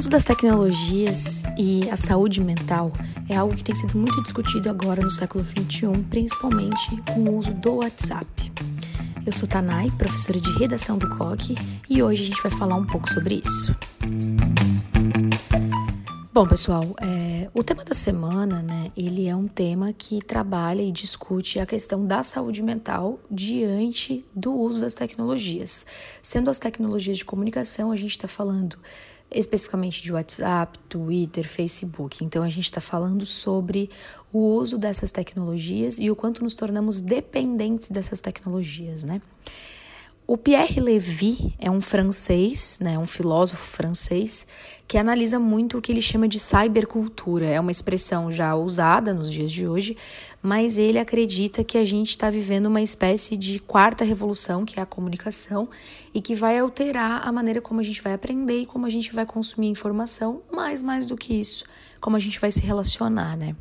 uso das tecnologias e a saúde mental é algo que tem sido muito discutido agora no século XXI, principalmente com o uso do WhatsApp. Eu sou Tanai, professora de redação do COC, e hoje a gente vai falar um pouco sobre isso. Bom, pessoal, é, o tema da semana, né, ele é um tema que trabalha e discute a questão da saúde mental diante do uso das tecnologias. Sendo as tecnologias de comunicação, a gente está falando especificamente de WhatsApp, Twitter, Facebook. Então, a gente está falando sobre o uso dessas tecnologias e o quanto nos tornamos dependentes dessas tecnologias, né? O Pierre Lévy é um francês, né, um filósofo francês, que analisa muito o que ele chama de cybercultura. É uma expressão já usada nos dias de hoje, mas ele acredita que a gente está vivendo uma espécie de quarta revolução, que é a comunicação, e que vai alterar a maneira como a gente vai aprender e como a gente vai consumir informação, mas mais do que isso, como a gente vai se relacionar, né?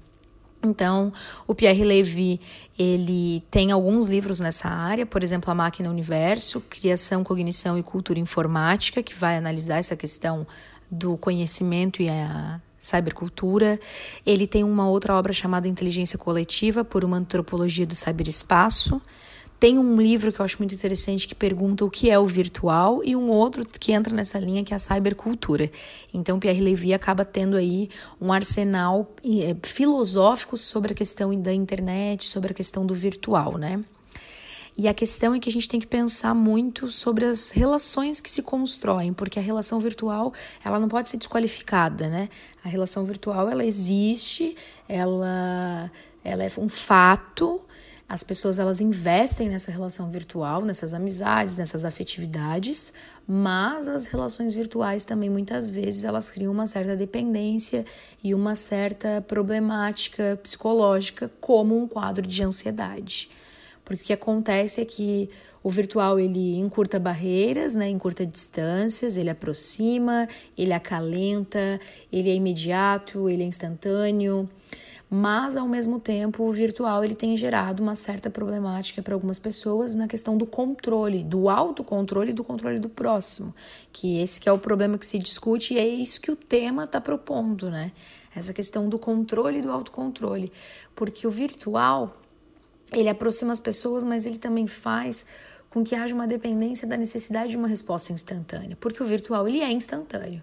Então, o Pierre Levy, ele tem alguns livros nessa área, por exemplo, A Máquina Universo, Criação, Cognição e Cultura Informática, que vai analisar essa questão do conhecimento e a cybercultura. Ele tem uma outra obra chamada Inteligência Coletiva, por uma antropologia do cyberespaço. Tem um livro que eu acho muito interessante que pergunta o que é o virtual e um outro que entra nessa linha que é a cybercultura. Então, Pierre Levy acaba tendo aí um arsenal eh, filosófico sobre a questão da internet, sobre a questão do virtual, né? E a questão é que a gente tem que pensar muito sobre as relações que se constroem, porque a relação virtual, ela não pode ser desqualificada, né? A relação virtual, ela existe, ela, ela é um fato, as pessoas elas investem nessa relação virtual, nessas amizades, nessas afetividades, mas as relações virtuais também muitas vezes elas criam uma certa dependência e uma certa problemática psicológica, como um quadro de ansiedade. Porque o que acontece é que o virtual ele encurta barreiras, né, encurta distâncias, ele aproxima, ele acalenta, ele é imediato, ele é instantâneo. Mas ao mesmo tempo o virtual ele tem gerado uma certa problemática para algumas pessoas na questão do controle, do autocontrole e do controle do próximo, que esse que é o problema que se discute e é isso que o tema está propondo, né? Essa questão do controle e do autocontrole, porque o virtual ele aproxima as pessoas, mas ele também faz com que haja uma dependência da necessidade de uma resposta instantânea, porque o virtual ele é instantâneo.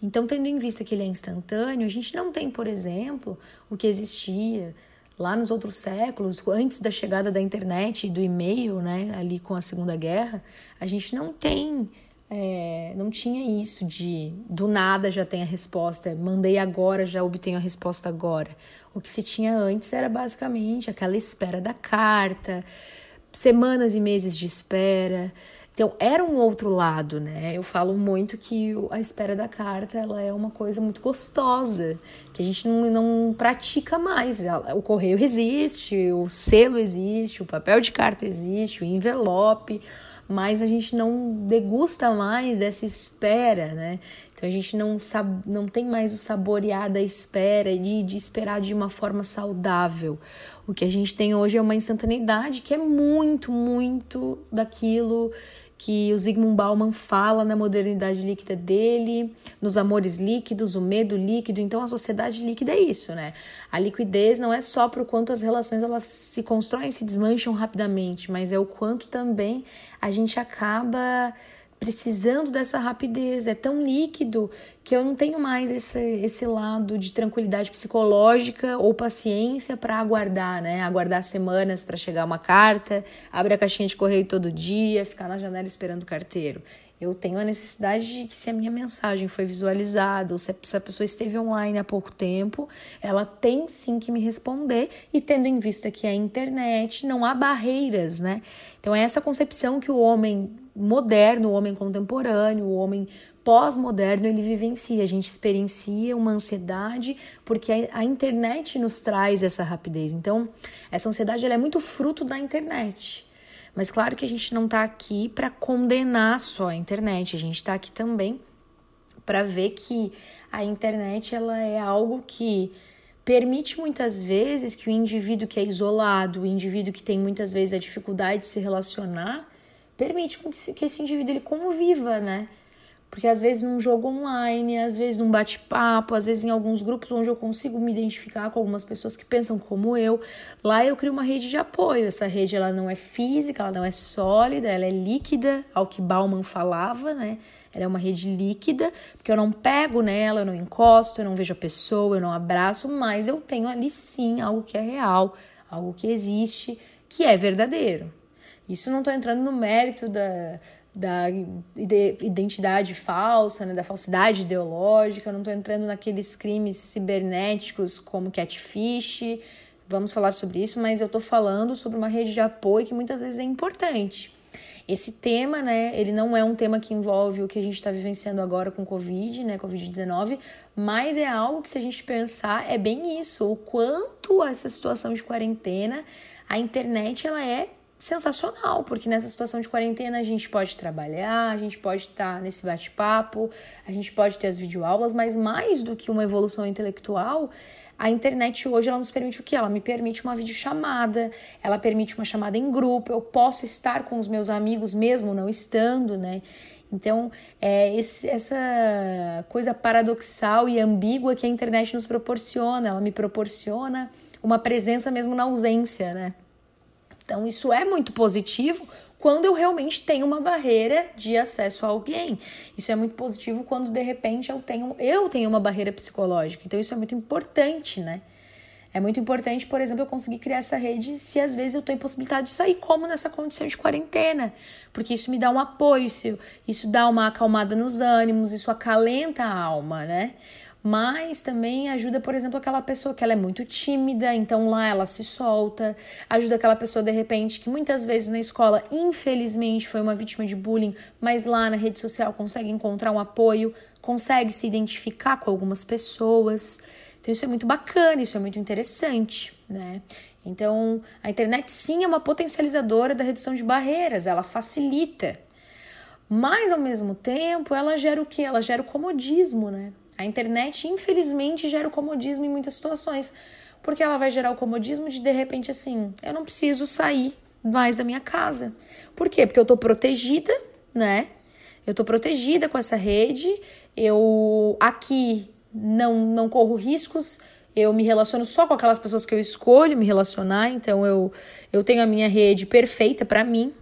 Então, tendo em vista que ele é instantâneo, a gente não tem, por exemplo, o que existia lá nos outros séculos, antes da chegada da internet e do e-mail, né, ali com a Segunda Guerra, a gente não tem, é, não tinha isso de do nada já tem a resposta, mandei agora, já obtenho a resposta agora. O que se tinha antes era basicamente aquela espera da carta, semanas e meses de espera. Então, era um outro lado, né? Eu falo muito que a espera da carta ela é uma coisa muito gostosa, que a gente não, não pratica mais. O correio existe, o selo existe, o papel de carta existe, o envelope, mas a gente não degusta mais dessa espera, né? Então a gente não, sabe, não tem mais o saborear da espera, de, de esperar de uma forma saudável. O que a gente tem hoje é uma instantaneidade que é muito, muito daquilo que o Zygmunt Bauman fala na modernidade líquida dele, nos amores líquidos, o medo líquido. Então, a sociedade líquida é isso, né? A liquidez não é só por quanto as relações elas se constroem e se desmancham rapidamente, mas é o quanto também a gente acaba precisando dessa rapidez, é tão líquido que eu não tenho mais esse, esse lado de tranquilidade psicológica ou paciência para aguardar, né? Aguardar semanas para chegar uma carta, abrir a caixinha de correio todo dia, ficar na janela esperando o carteiro. Eu tenho a necessidade de que se a minha mensagem foi visualizada ou se a pessoa esteve online há pouco tempo, ela tem sim que me responder e tendo em vista que a internet não há barreiras, né? Então é essa concepção que o homem moderno, o homem contemporâneo, o homem pós-moderno, ele vivencia. A gente experiencia uma ansiedade porque a, a, internet nos traz essa rapidez. Então, essa ansiedade ela é muito fruto da internet. Mas claro que a gente não está aqui para condenar só a internet, a gente está aqui também para ver que a internet ela é algo que permite muitas vezes que o indivíduo que é isolado, o indivíduo que tem muitas vezes a dificuldade de se relacionar, permite que esse indivíduo ele conviva, né? Porque às vezes num jogo online, às vezes num bate-papo, às vezes em alguns grupos onde eu consigo me identificar com algumas pessoas que pensam como eu, lá eu crio uma rede de apoio. Essa rede ela não é física, ela não é sólida, ela é líquida, ao que Bauman falava, né? Ela é uma rede líquida, porque eu não pego nela, eu não encosto, eu não vejo a pessoa, eu não abraço, mas eu tenho ali sim algo que é real, algo que existe, que é verdadeiro. Isso não estou entrando no mérito da, da identidade falsa, né, da falsidade ideológica, eu não estou entrando naqueles crimes cibernéticos como catfish, vamos falar sobre isso, mas eu estou falando sobre uma rede de apoio que muitas vezes é importante. Esse tema, né, ele não é um tema que envolve o que a gente está vivenciando agora com Covid, né, Covid-19, mas é algo que, se a gente pensar, é bem isso, o quanto essa situação de quarentena, a internet, ela é sensacional, porque nessa situação de quarentena a gente pode trabalhar, a gente pode estar nesse bate-papo, a gente pode ter as videoaulas, mas mais do que uma evolução intelectual, a internet hoje ela nos permite o que? Ela me permite uma videochamada, ela permite uma chamada em grupo, eu posso estar com os meus amigos mesmo não estando, né? Então, é esse, essa coisa paradoxal e ambígua que a internet nos proporciona, ela me proporciona uma presença mesmo na ausência, né? Então, isso é muito positivo quando eu realmente tenho uma barreira de acesso a alguém. Isso é muito positivo quando de repente eu tenho eu tenho uma barreira psicológica. Então isso é muito importante, né? É muito importante, por exemplo, eu conseguir criar essa rede se às vezes eu estou impossibilitado de sair, como nessa condição de quarentena, porque isso me dá um apoio, isso, isso dá uma acalmada nos ânimos, isso acalenta a alma, né? Mas também ajuda, por exemplo, aquela pessoa que ela é muito tímida, então lá ela se solta, ajuda aquela pessoa de repente que muitas vezes na escola, infelizmente, foi uma vítima de bullying, mas lá na rede social consegue encontrar um apoio, consegue se identificar com algumas pessoas. Então isso é muito bacana, isso é muito interessante, né? Então, a internet sim é uma potencializadora da redução de barreiras, ela facilita. Mas ao mesmo tempo, ela gera o que? Ela gera o comodismo, né? A internet, infelizmente, gera o comodismo em muitas situações, porque ela vai gerar o comodismo de de repente assim, eu não preciso sair mais da minha casa. Por quê? Porque eu tô protegida, né? Eu tô protegida com essa rede, eu aqui não não corro riscos, eu me relaciono só com aquelas pessoas que eu escolho me relacionar, então eu eu tenho a minha rede perfeita para mim.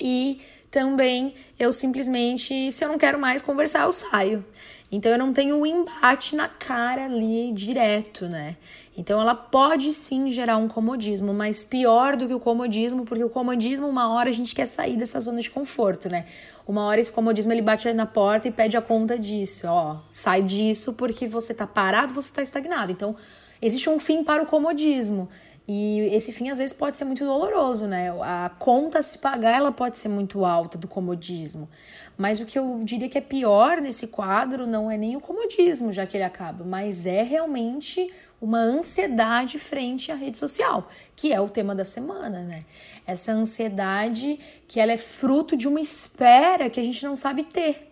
E também eu simplesmente, se eu não quero mais conversar, eu saio. Então eu não tenho o embate na cara ali direto, né? Então ela pode sim gerar um comodismo, mas pior do que o comodismo, porque o comodismo, uma hora a gente quer sair dessa zona de conforto, né? Uma hora esse comodismo ele bate na porta e pede a conta disso, ó, sai disso porque você tá parado, você tá estagnado. Então existe um fim para o comodismo. E esse fim às vezes pode ser muito doloroso, né? A conta a se pagar ela pode ser muito alta do comodismo. Mas o que eu diria que é pior nesse quadro não é nem o comodismo, já que ele acaba, mas é realmente uma ansiedade frente à rede social, que é o tema da semana, né? Essa ansiedade que ela é fruto de uma espera que a gente não sabe ter.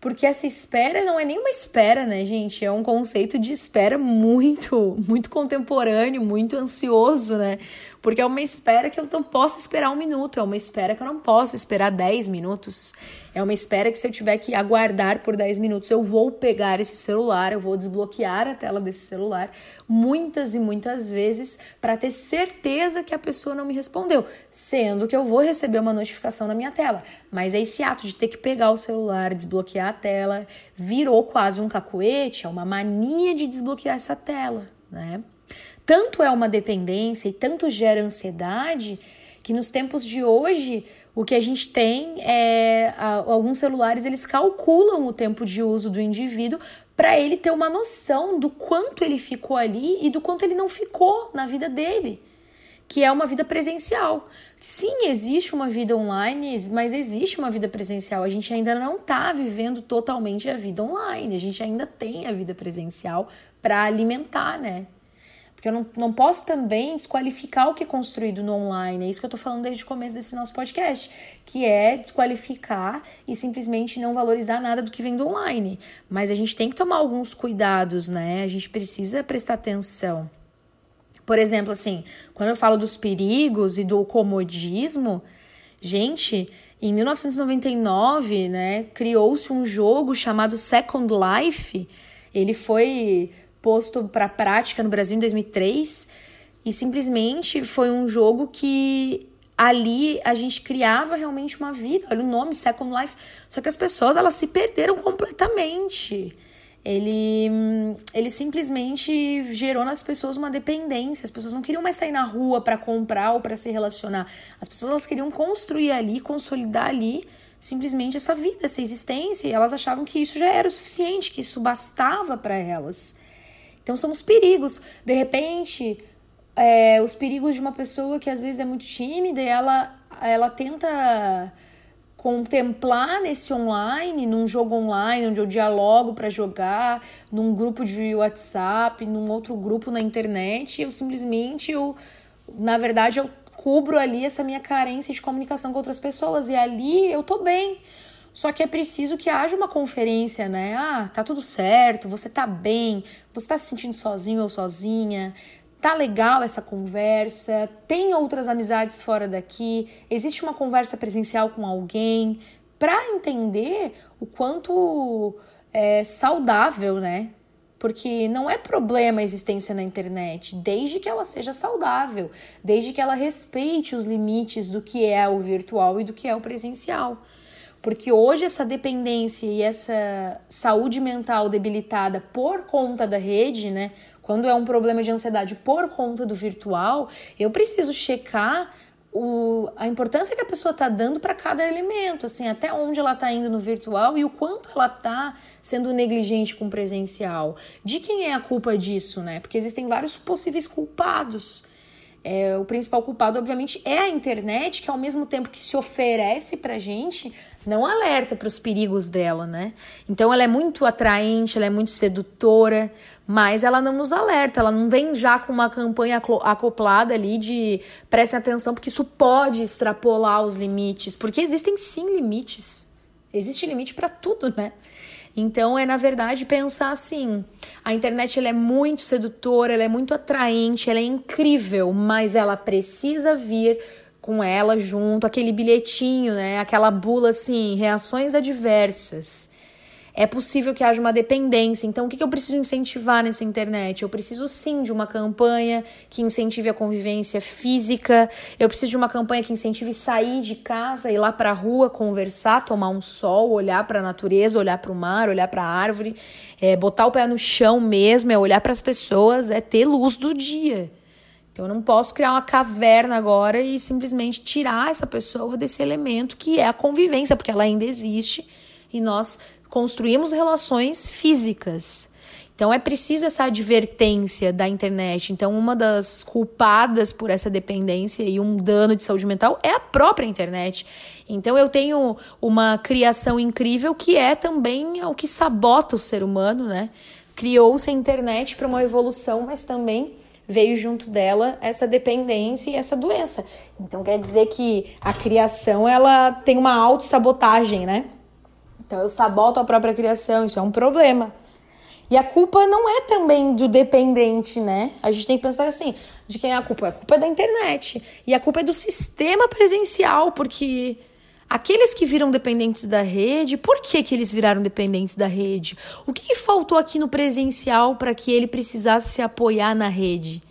Porque essa espera não é nenhuma espera, né, gente? É um conceito de espera muito, muito contemporâneo, muito ansioso, né? Porque é uma espera que eu não posso esperar um minuto, é uma espera que eu não posso esperar 10 minutos. É uma espera que se eu tiver que aguardar por 10 minutos, eu vou pegar esse celular, eu vou desbloquear a tela desse celular muitas e muitas vezes para ter certeza que a pessoa não me respondeu, sendo que eu vou receber uma notificação na minha tela. Mas é esse ato de ter que pegar o celular, desbloquear a tela, virou quase um cacuete, é uma mania de desbloquear essa tela, né? Tanto é uma dependência e tanto gera ansiedade que nos tempos de hoje o que a gente tem é alguns celulares eles calculam o tempo de uso do indivíduo para ele ter uma noção do quanto ele ficou ali e do quanto ele não ficou na vida dele, que é uma vida presencial. Sim, existe uma vida online, mas existe uma vida presencial. A gente ainda não está vivendo totalmente a vida online. A gente ainda tem a vida presencial para alimentar, né? Porque eu não, não posso também desqualificar o que é construído no online. É isso que eu tô falando desde o começo desse nosso podcast, que é desqualificar e simplesmente não valorizar nada do que vem do online. Mas a gente tem que tomar alguns cuidados, né? A gente precisa prestar atenção. Por exemplo, assim, quando eu falo dos perigos e do comodismo, gente, Em 1999, né, criou-se um jogo chamado Second Life. Ele foi posto para prática no Brasil em 2003 e simplesmente foi um jogo que ali a gente criava realmente uma vida. Olha o nome Second Life. Só que as pessoas elas se perderam completamente. Ele, ele simplesmente gerou nas pessoas uma dependência. As pessoas não queriam mais sair na rua para comprar ou para se relacionar. As pessoas elas queriam construir ali, consolidar ali simplesmente essa vida, essa existência. E elas achavam que isso já era o suficiente, que isso bastava para elas. Então são os perigos. De repente, é, os perigos de uma pessoa que às vezes é muito tímida e ela, ela tenta contemplar nesse online, num jogo online onde eu dialogo para jogar, num grupo de WhatsApp, num outro grupo na internet, eu simplesmente eu na verdade eu cubro ali essa minha carência de comunicação com outras pessoas e ali eu tô bem. Só que é preciso que haja uma conferência, né? Ah, tá tudo certo, você tá bem, você tá se sentindo sozinho ou sozinha, Tá legal essa conversa? Tem outras amizades fora daqui? Existe uma conversa presencial com alguém? Para entender o quanto é saudável, né? Porque não é problema a existência na internet, desde que ela seja saudável, desde que ela respeite os limites do que é o virtual e do que é o presencial. Porque hoje essa dependência e essa saúde mental debilitada por conta da rede, né? Quando é um problema de ansiedade por conta do virtual, eu preciso checar o, a importância que a pessoa está dando para cada elemento, assim, até onde ela está indo no virtual e o quanto ela está sendo negligente com o presencial. De quem é a culpa disso, né? Porque existem vários possíveis culpados. É, o principal culpado, obviamente, é a internet, que ao mesmo tempo que se oferece pra gente, não alerta para os perigos dela, né? Então ela é muito atraente, ela é muito sedutora, mas ela não nos alerta, ela não vem já com uma campanha acoplada ali de prestem atenção, porque isso pode extrapolar os limites, porque existem sim limites. Existe limite para tudo, né? Então é na verdade pensar assim, a internet ela é muito sedutora, ela é muito atraente, ela é incrível, mas ela precisa vir com ela junto aquele bilhetinho, né? Aquela bula assim, reações adversas é possível que haja uma dependência. Então, o que, eu preciso incentivar nessa internet? Eu preciso sim de uma campanha que incentive a convivência física, eu preciso de uma campanha que incentive sair de casa, ir lá para a rua, conversar, tomar um sol, olhar para a natureza, olhar para o mar, olhar para a árvore, é, botar o pé no chão mesmo, é olhar para as pessoas, é ter luz do dia. Então, eu não posso criar uma caverna agora e simplesmente tirar essa pessoa desse elemento que é a convivência, porque ela ainda existe e nós construímos relações físicas. Então é preciso essa advertência da internet. Então, uma das culpadas por essa dependência e um dano de saúde mental é a própria internet. Então eu tenho uma criação incrível que é também o que sabota o ser humano, né? Criou-se a internet para uma evolução, mas também veio junto dela essa dependência e essa doença. Então quer dizer que a criação ela tem uma autossabotagem, né? Então eu saboto a própria criação, isso é um problema. E a culpa não é também do dependente, né? A gente tem que pensar assim: de quem é a culpa? A culpa é da internet. E a culpa é do sistema presencial, porque aqueles que viram dependentes da rede, por que, que eles viraram dependentes da rede? O que, que faltou aqui no presencial para que ele precisasse se apoiar na rede?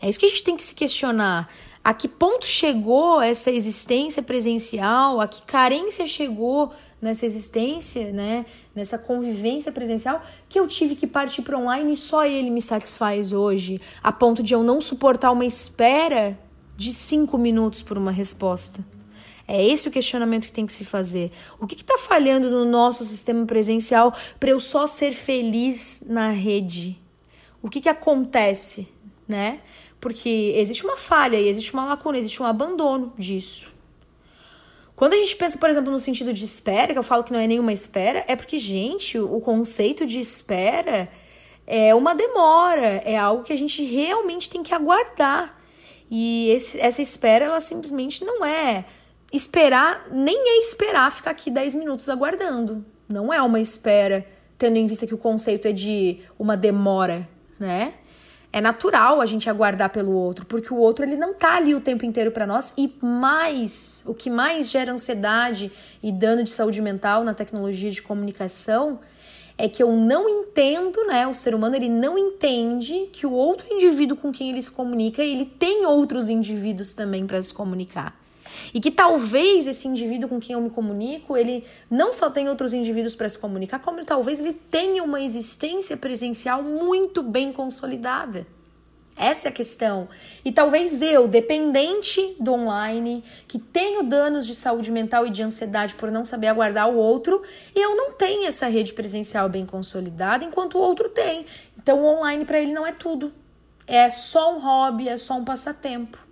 É isso que a gente tem que se questionar. A que ponto chegou essa existência presencial? A que carência chegou nessa existência, né, nessa convivência presencial, que eu tive que partir para online e só ele me satisfaz hoje, a ponto de eu não suportar uma espera de cinco minutos por uma resposta. É esse o questionamento que tem que se fazer. O que está falhando no nosso sistema presencial para eu só ser feliz na rede? O que, que acontece, né? Porque existe uma falha existe uma lacuna, existe um abandono disso. Quando a gente pensa, por exemplo, no sentido de espera, que eu falo que não é nenhuma espera, é porque, gente, o conceito de espera é uma demora, é algo que a gente realmente tem que aguardar. E esse, essa espera, ela simplesmente não é esperar, nem é esperar ficar aqui 10 minutos aguardando. Não é uma espera, tendo em vista que o conceito é de uma demora, né? É natural a gente aguardar pelo outro, porque o outro ele não tá ali o tempo inteiro para nós e mais, o que mais gera ansiedade e dano de saúde mental na tecnologia de comunicação é que eu não entendo, né? O ser humano ele não entende que o outro indivíduo com quem ele se comunica, ele tem outros indivíduos também para se comunicar. E que talvez esse indivíduo com quem eu me comunico, ele não só tem outros indivíduos para se comunicar, como talvez ele tenha uma existência presencial muito bem consolidada. Essa é a questão. E talvez eu, dependente do online, que tenho danos de saúde mental e de ansiedade por não saber aguardar o outro, eu não tenho essa rede presencial bem consolidada, enquanto o outro tem. Então, o online para ele não é tudo. É só um hobby, é só um passatempo.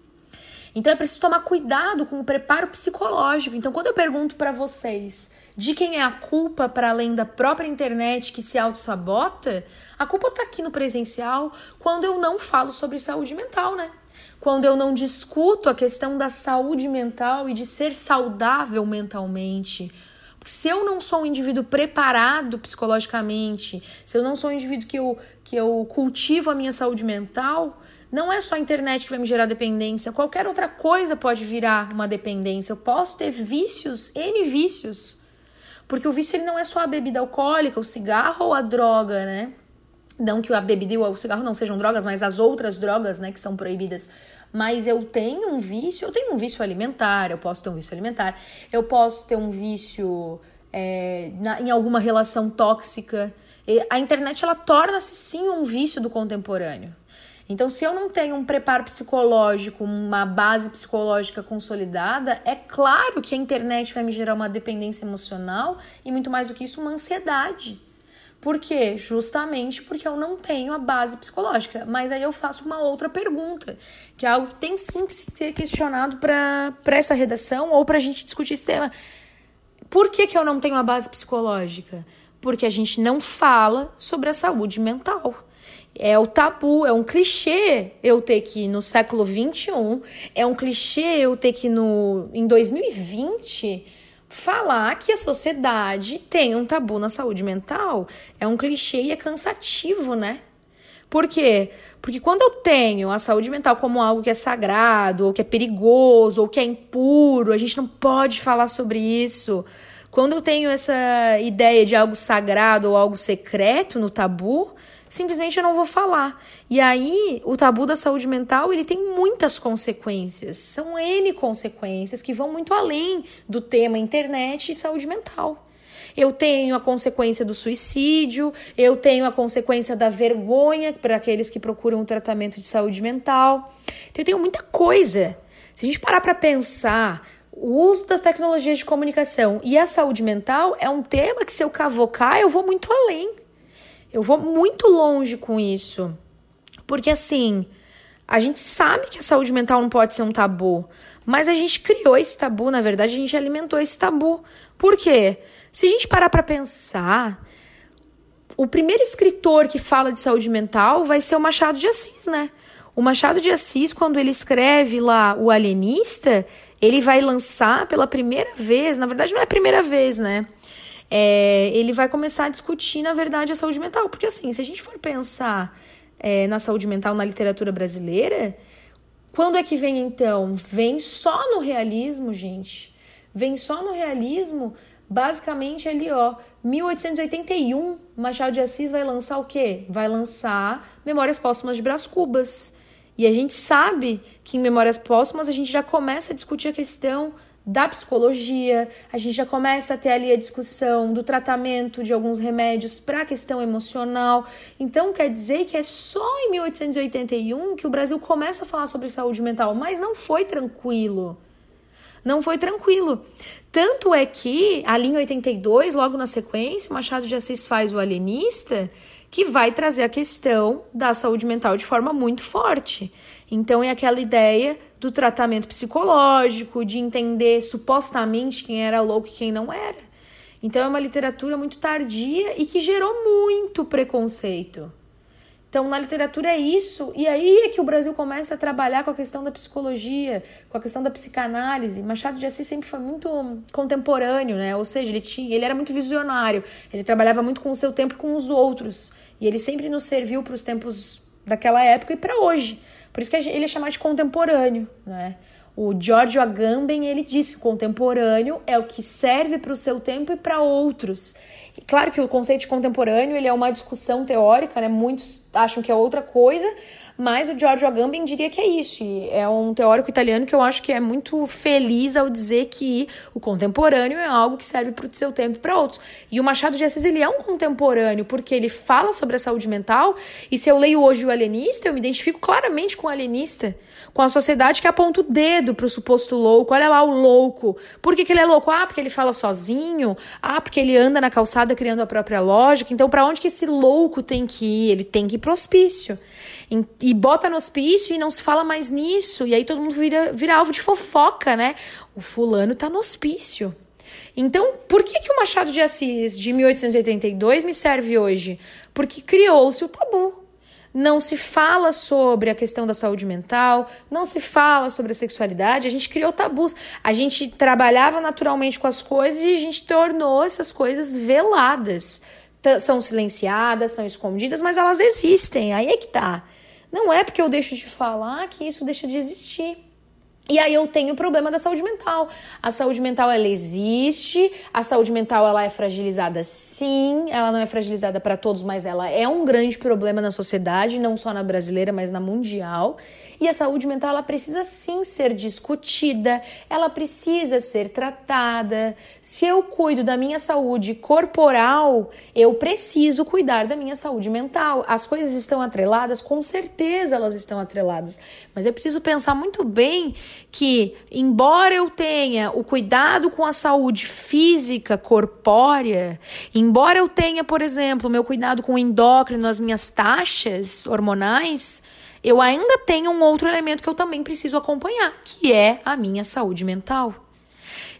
Então é preciso tomar cuidado com o preparo psicológico. Então, quando eu pergunto para vocês de quem é a culpa para além da própria internet que se auto-sabota, a culpa está aqui no presencial quando eu não falo sobre saúde mental, né? Quando eu não discuto a questão da saúde mental e de ser saudável mentalmente. Porque se eu não sou um indivíduo preparado psicologicamente, se eu não sou um indivíduo que eu, que eu cultivo a minha saúde mental, não é só a internet que vai me gerar dependência, qualquer outra coisa pode virar uma dependência. Eu posso ter vícios, N vícios. Porque o vício ele não é só a bebida alcoólica, o cigarro ou a droga, né? Não que a bebida e o cigarro não sejam drogas, mas as outras drogas, né, que são proibidas. Mas eu tenho um vício, eu tenho um vício alimentar, eu posso ter um vício alimentar, eu posso ter um vício é, na, em alguma relação tóxica. E a internet ela torna-se sim um vício do contemporâneo. Então, se eu não tenho um preparo psicológico, uma base psicológica consolidada, é claro que a internet vai me gerar uma dependência emocional e muito mais do que isso, uma ansiedade. Por quê? Justamente porque eu não tenho a base psicológica. Mas aí eu faço uma outra pergunta, que é algo que tem sim que ser questionado para essa redação ou para a gente discutir esse tema. Por que, que eu não tenho a base psicológica? Porque a gente não fala sobre a saúde mental. É o tabu, é um clichê eu ter que no século 21, é um clichê eu ter que no em 2020 falar que a sociedade tem um tabu na saúde mental. É um clichê e é cansativo, né? Por quê? Porque quando eu tenho a saúde mental como algo que é sagrado, ou que é perigoso, ou que é impuro, a gente não pode falar sobre isso. Quando eu tenho essa ideia de algo sagrado ou algo secreto no tabu, simplesmente eu não vou falar. E aí, o tabu da saúde mental, ele tem muitas consequências. São N consequências que vão muito além do tema internet e saúde mental. Eu tenho a consequência do suicídio, eu tenho a consequência da vergonha para aqueles que procuram um tratamento de saúde mental. Então, eu tenho muita coisa. Se a gente parar para pensar, o uso das tecnologias de comunicação e a saúde mental é um tema que, se eu cavocar, eu vou muito além. Eu vou muito longe com isso. Porque assim, a gente sabe que a saúde mental não pode ser um tabu, mas a gente criou esse tabu, na verdade, a gente alimentou esse tabu. Por quê? Se a gente parar para pensar, o primeiro escritor que fala de saúde mental vai ser o Machado de Assis, né? O Machado de Assis, quando ele escreve lá O Alienista, ele vai lançar pela primeira vez, na verdade não é a primeira vez, né? É, ele vai começar a discutir, na verdade, a saúde mental. Porque, assim, se a gente for pensar é, na saúde mental na literatura brasileira, quando é que vem, então? Vem só no realismo, gente. Vem só no realismo, basicamente ali, ó, 1881, Machado de Assis vai lançar o quê? Vai lançar Memórias Póstumas de Brás Cubas. E a gente sabe que em Memórias Póstumas a gente já começa a discutir a questão da psicologia, a gente já começa a ter ali a discussão do tratamento de alguns remédios para a questão emocional. Então, quer dizer que é só em 1881 que o Brasil começa a falar sobre saúde mental, mas não foi tranquilo. Não foi tranquilo. Tanto é que, ali em 82, logo na sequência, o Machado de Assis faz o Alienista, que vai trazer a questão da saúde mental de forma muito forte. Então, é aquela ideia do tratamento psicológico, de entender supostamente quem era louco e quem não era. Então é uma literatura muito tardia e que gerou muito preconceito. Então, na literatura é isso, e aí é que o Brasil começa a trabalhar com a questão da psicologia, com a questão da psicanálise. Machado de Assis sempre foi muito contemporâneo, né? Ou seja, ele, tinha, ele era muito visionário, ele trabalhava muito com o seu tempo e com os outros, e ele sempre nos serviu para os tempos daquela época e para hoje. Por isso que ele é chamado de contemporâneo, né? O Giorgio Agamben, ele diz que o contemporâneo é o que serve para o seu tempo e para outros. Claro que o conceito de contemporâneo ele é uma discussão teórica, né? Muitos acham que é outra coisa, mas o Giorgio Agamben diria que é isso. E é um teórico italiano que eu acho que é muito feliz ao dizer que o contemporâneo é algo que serve para o seu tempo e para outros. E o Machado de Assis ele é um contemporâneo porque ele fala sobre a saúde mental. E se eu leio hoje o alienista, eu me identifico claramente com o alienista, com a sociedade que aponta o dedo para o suposto louco. Olha lá o louco. Por que, que ele é louco? Ah, porque ele fala sozinho. Ah, porque ele anda na calçada criando a própria lógica. Então, para onde que esse louco tem que ir? Ele tem que ir para hospício e bota no hospício e não se fala mais nisso. E aí todo mundo vira, vira alvo de fofoca, né? O fulano tá no hospício. Então, por que, que o Machado de Assis, de 1882, me serve hoje? Porque criou-se o tabu. Não se fala sobre a questão da saúde mental, não se fala sobre a sexualidade, a gente criou tabus. A gente trabalhava naturalmente com as coisas e a gente tornou essas coisas veladas. São silenciadas, são escondidas, mas elas existem. Aí é que tá. Não é porque eu deixo de falar que isso deixa de existir. E aí eu tenho o problema da saúde mental. A saúde mental ela existe, a saúde mental ela é fragilizada sim, ela não é fragilizada para todos, mas ela é um grande problema na sociedade, não só na brasileira, mas na mundial. E a saúde mental ela precisa sim ser discutida, ela precisa ser tratada. Se eu cuido da minha saúde corporal, eu preciso cuidar da minha saúde mental. As coisas estão atreladas, com certeza elas estão atreladas, mas eu preciso pensar muito bem que, embora eu tenha o cuidado com a saúde física corpórea, embora eu tenha, por exemplo, meu cuidado com o endócrino, as minhas taxas hormonais, eu ainda tenho um outro elemento que eu também preciso acompanhar, que é a minha saúde mental.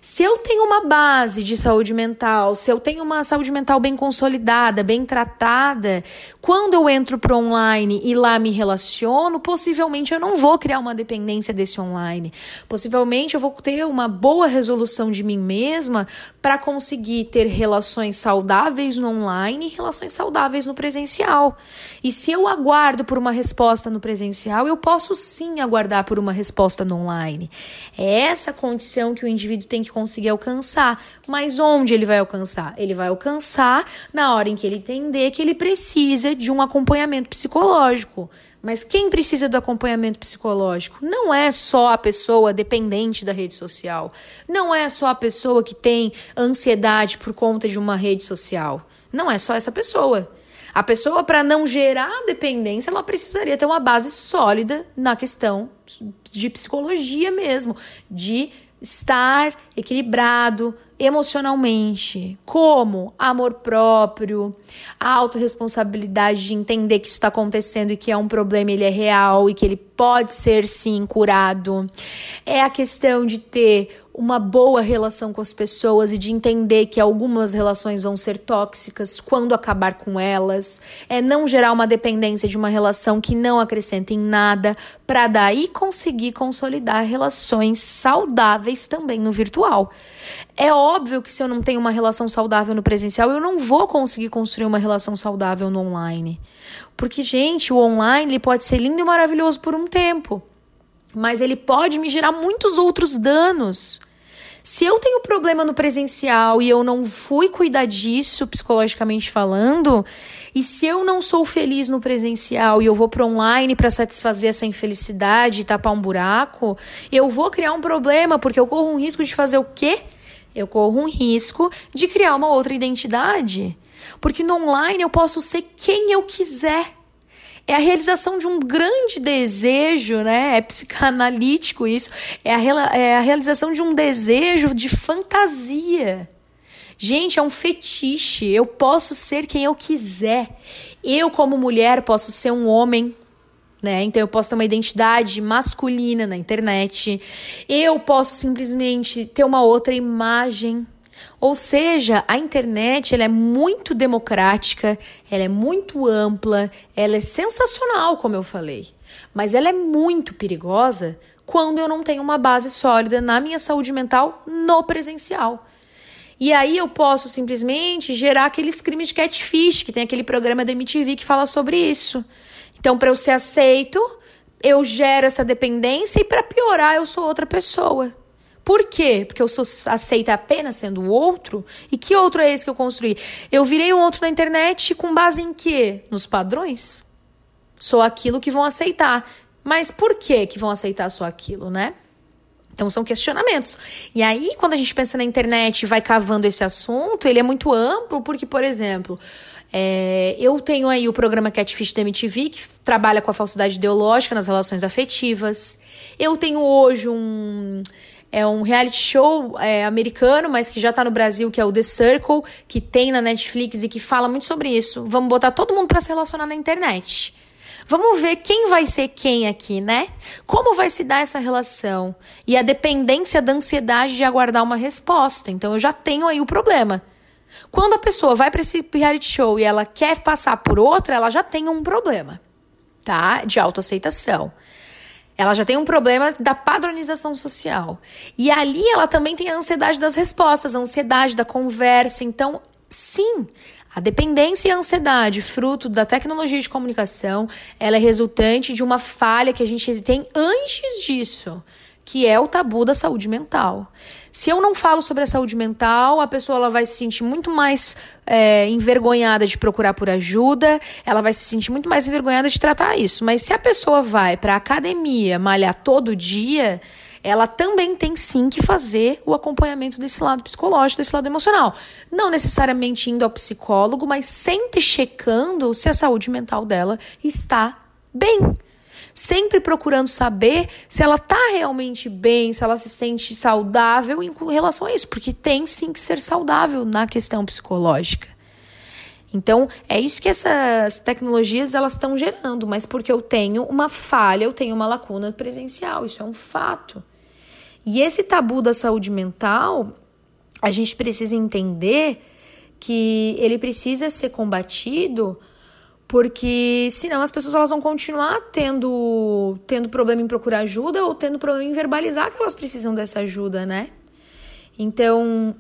Se eu tenho uma base de saúde mental, se eu tenho uma saúde mental bem consolidada, bem tratada, quando eu entro para online e lá me relaciono, possivelmente eu não vou criar uma dependência desse online. Possivelmente eu vou ter uma boa resolução de mim mesma para conseguir ter relações saudáveis no online e relações saudáveis no presencial. E se eu aguardo por uma resposta no presencial, eu posso sim aguardar por uma resposta no online. É essa condição que o indivíduo tem que conseguir alcançar. Mas onde ele vai alcançar? Ele vai alcançar na hora em que ele entender que ele precisa de um acompanhamento psicológico. Mas quem precisa do acompanhamento psicológico? Não é só a pessoa dependente da rede social. Não é só a pessoa que tem ansiedade por conta de uma rede social. Não é só essa pessoa. A pessoa, para não gerar dependência, ela precisaria ter uma base sólida na questão de psicologia mesmo, de estar equilibrado emocionalmente. Como? Amor próprio, a autorresponsabilidade de entender que isso está acontecendo e que é um problema, ele é real e que ele pode ser sim curado. É a questão de ter uma boa relação com as pessoas e de entender que algumas relações vão ser tóxicas quando acabar com elas. É não gerar uma dependência de uma relação que não acrescenta em nada, para daí conseguir consolidar relações saudáveis também no virtual. É óbvio que se eu não tenho uma relação saudável no presencial, eu não vou conseguir construir uma relação saudável no online. Porque, gente, o online pode ser lindo e maravilhoso por um tempo, mas ele pode me gerar muitos outros danos. Se eu tenho problema no presencial e eu não fui cuidar disso, psicologicamente falando, e se eu não sou feliz no presencial e eu vou para online para satisfazer essa infelicidade e tapar um buraco, eu vou criar um problema, porque eu corro um risco de fazer o quê? Eu corro um risco de criar uma outra identidade. Porque no online eu posso ser quem eu quiser. É a realização de um grande desejo, né? É psicanalítico isso. É a, é a realização de um desejo de fantasia. Gente, é um fetiche. Eu posso ser quem eu quiser. Eu, como mulher, posso ser um homem né? Então eu posso ter uma identidade masculina na internet. Eu posso simplesmente ter uma outra imagem. Ou seja, a internet ela é muito democrática, ela é muito ampla, ela é sensacional, como eu falei. Mas ela é muito perigosa quando eu não tenho uma base sólida na minha saúde mental no presencial. E aí eu posso simplesmente gerar aqueles crimes de catfish, que tem aquele programa da MTV que fala sobre isso. Então, para eu ser aceito, eu gero essa dependência e para piorar, eu sou outra pessoa. Por quê? Porque eu sou aceita apenas sendo o outro? E que outro é esse que eu construí? Eu virei um outro na internet com base em quê? Nos padrões. Sou aquilo que vão aceitar. Mas por que que vão aceitar só aquilo, né? Então são questionamentos. E aí, quando a gente pensa na internet e vai cavando esse assunto, ele é muito amplo, porque, por exemplo, é, eu tenho aí o programa Catfish da MTV, que trabalha com a falsidade ideológica nas relações afetivas. Eu tenho hoje um é um reality show é, americano, mas que já tá no Brasil, que é o The Circle, que tem na Netflix e que fala muito sobre isso. Vamos botar todo mundo para se relacionar na internet. Vamos ver quem vai ser quem aqui, né? Como vai se dar essa relação? E a dependência da ansiedade de aguardar uma resposta. Então eu já tenho aí o problema. Quando a pessoa vai para esse reality show e ela quer passar por outra, ela já tem um problema, tá? De autoaceitação. Ela já tem um problema da padronização social. E ali ela também tem a ansiedade das respostas, a ansiedade da conversa. Então, sim, a dependência e a ansiedade, fruto da tecnologia de comunicação, ela é resultante de uma falha que a gente tem antes disso que é o tabu da saúde mental. Se eu não falo sobre a saúde mental, a pessoa ela vai se sentir muito mais é, envergonhada de procurar por ajuda, ela vai se sentir muito mais envergonhada de tratar isso. Mas se a pessoa vai para academia malhar todo dia, ela também tem sim que fazer o acompanhamento desse lado psicológico, desse lado emocional. Não necessariamente indo ao psicólogo, mas sempre checando se a saúde mental dela está bem sempre procurando saber se ela tá realmente bem, se ela se sente saudável em relação a isso, porque tem sim que ser saudável na questão psicológica. Então, é isso que essas tecnologias elas estão gerando, mas porque eu tenho uma falha, eu tenho uma lacuna presencial, isso é um fato. E esse tabu da saúde mental, a gente precisa entender que ele precisa ser combatido porque senão as pessoas elas vão continuar tendo, tendo problema em procurar ajuda ou tendo problema em verbalizar que elas precisam dessa ajuda, né? Então,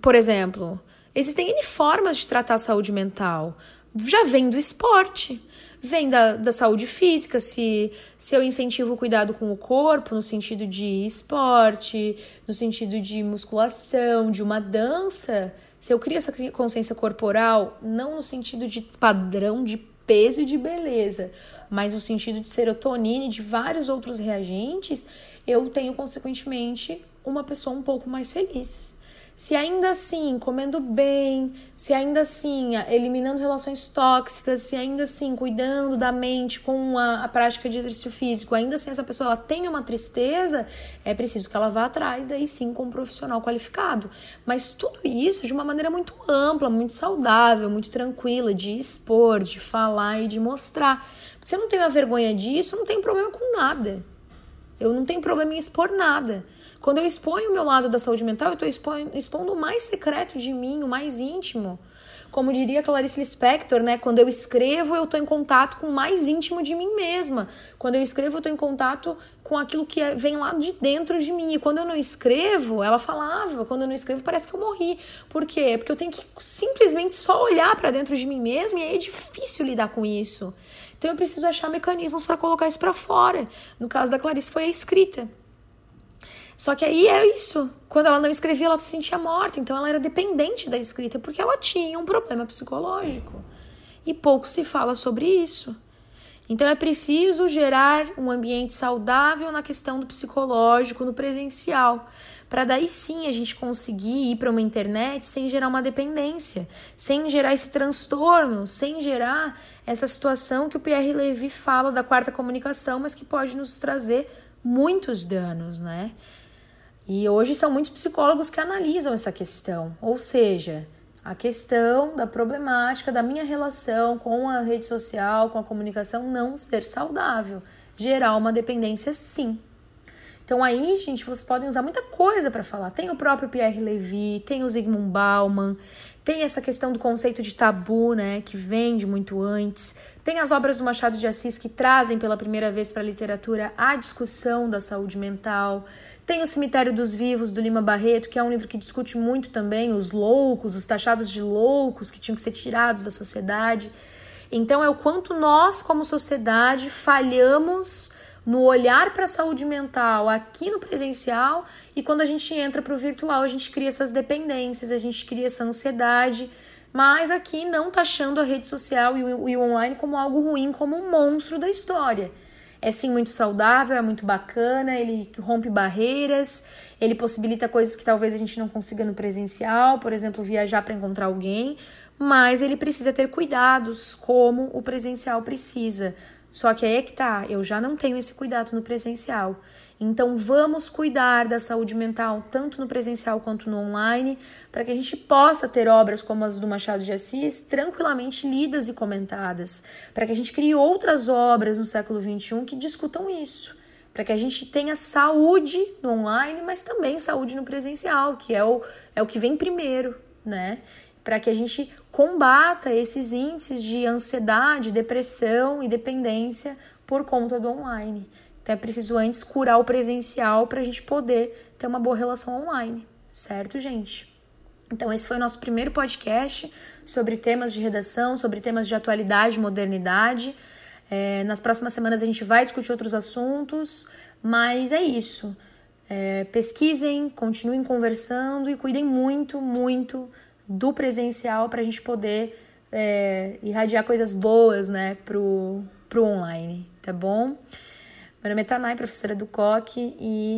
por exemplo, existem N formas de tratar a saúde mental. Já vem do esporte, vem da, da saúde física, se, se eu incentivo o cuidado com o corpo, no sentido de esporte, no sentido de musculação, de uma dança, se eu crio essa consciência corporal, não no sentido de padrão de peso e de beleza, mas no sentido de serotonina e de vários outros reagentes, eu tenho consequentemente uma pessoa um pouco mais feliz. Se ainda assim, comendo bem, se ainda assim, eliminando relações tóxicas, se ainda assim, cuidando da mente com a, a prática de exercício físico, ainda assim essa pessoa tem uma tristeza, é preciso que ela vá atrás, daí sim, com um profissional qualificado. Mas tudo isso de uma maneira muito ampla, muito saudável, muito tranquila, de expor, de falar e de mostrar. Se eu não tenho a vergonha disso, não tenho problema com nada. Eu não tenho problema em expor nada. Quando eu exponho o meu lado da saúde mental, eu estou expondo, expondo o mais secreto de mim, o mais íntimo. Como diria Clarice Lispector, né? Quando eu escrevo, eu estou em contato com o mais íntimo de mim mesma. Quando eu escrevo, eu estou em contato com aquilo que é, vem lá de dentro de mim. E quando eu não escrevo, ela falava, quando eu não escrevo, parece que eu morri. Por quê? Porque eu tenho que simplesmente só olhar para dentro de mim mesma e aí é difícil lidar com isso. Então eu preciso achar mecanismos para colocar isso para fora. No caso da Clarice foi a escrita. Só que aí era isso. Quando ela não escrevia, ela se sentia morta. Então ela era dependente da escrita porque ela tinha um problema psicológico. E pouco se fala sobre isso. Então é preciso gerar um ambiente saudável na questão do psicológico, no presencial, para daí sim a gente conseguir ir para uma internet sem gerar uma dependência, sem gerar esse transtorno, sem gerar essa situação que o Pierre Levy fala da quarta comunicação, mas que pode nos trazer muitos danos, né? E hoje são muitos psicólogos que analisam essa questão, ou seja, a questão da problemática da minha relação com a rede social, com a comunicação não ser saudável, gerar uma dependência sim. Então aí, gente, vocês podem usar muita coisa para falar. Tem o próprio Pierre Levy, tem o Zygmunt Bauman, tem essa questão do conceito de tabu, né, que vem de muito antes. Tem as obras do Machado de Assis que trazem pela primeira vez para a literatura a discussão da saúde mental. Tem o Cemitério dos Vivos, do Lima Barreto, que é um livro que discute muito também os loucos, os taxados de loucos que tinham que ser tirados da sociedade. Então, é o quanto nós, como sociedade, falhamos no olhar para a saúde mental aqui no presencial e quando a gente entra para o virtual, a gente cria essas dependências, a gente cria essa ansiedade, mas aqui não taxando a rede social e o, e o online como algo ruim, como um monstro da história. É sim muito saudável, é muito bacana, ele rompe barreiras, ele possibilita coisas que talvez a gente não consiga no presencial, por exemplo, viajar para encontrar alguém, mas ele precisa ter cuidados como o presencial precisa. Só que aí é que tá, eu já não tenho esse cuidado no presencial. Então vamos cuidar da saúde mental tanto no presencial quanto no online, para que a gente possa ter obras como as do Machado de Assis tranquilamente lidas e comentadas, para que a gente crie outras obras no século XXI que discutam isso, para que a gente tenha saúde no online, mas também saúde no presencial, que é o, é o que vem primeiro, né? Para que a gente combata esses índices de ansiedade, depressão e dependência por conta do online. Então é preciso antes curar o presencial para a gente poder ter uma boa relação online, certo, gente? Então, esse foi o nosso primeiro podcast sobre temas de redação, sobre temas de atualidade, modernidade. É, nas próximas semanas a gente vai discutir outros assuntos, mas é isso. É, pesquisem, continuem conversando e cuidem muito, muito do presencial para a gente poder é, irradiar coisas boas né, pro, pro online, tá bom? Meu nome é Tanai, professora do COC, e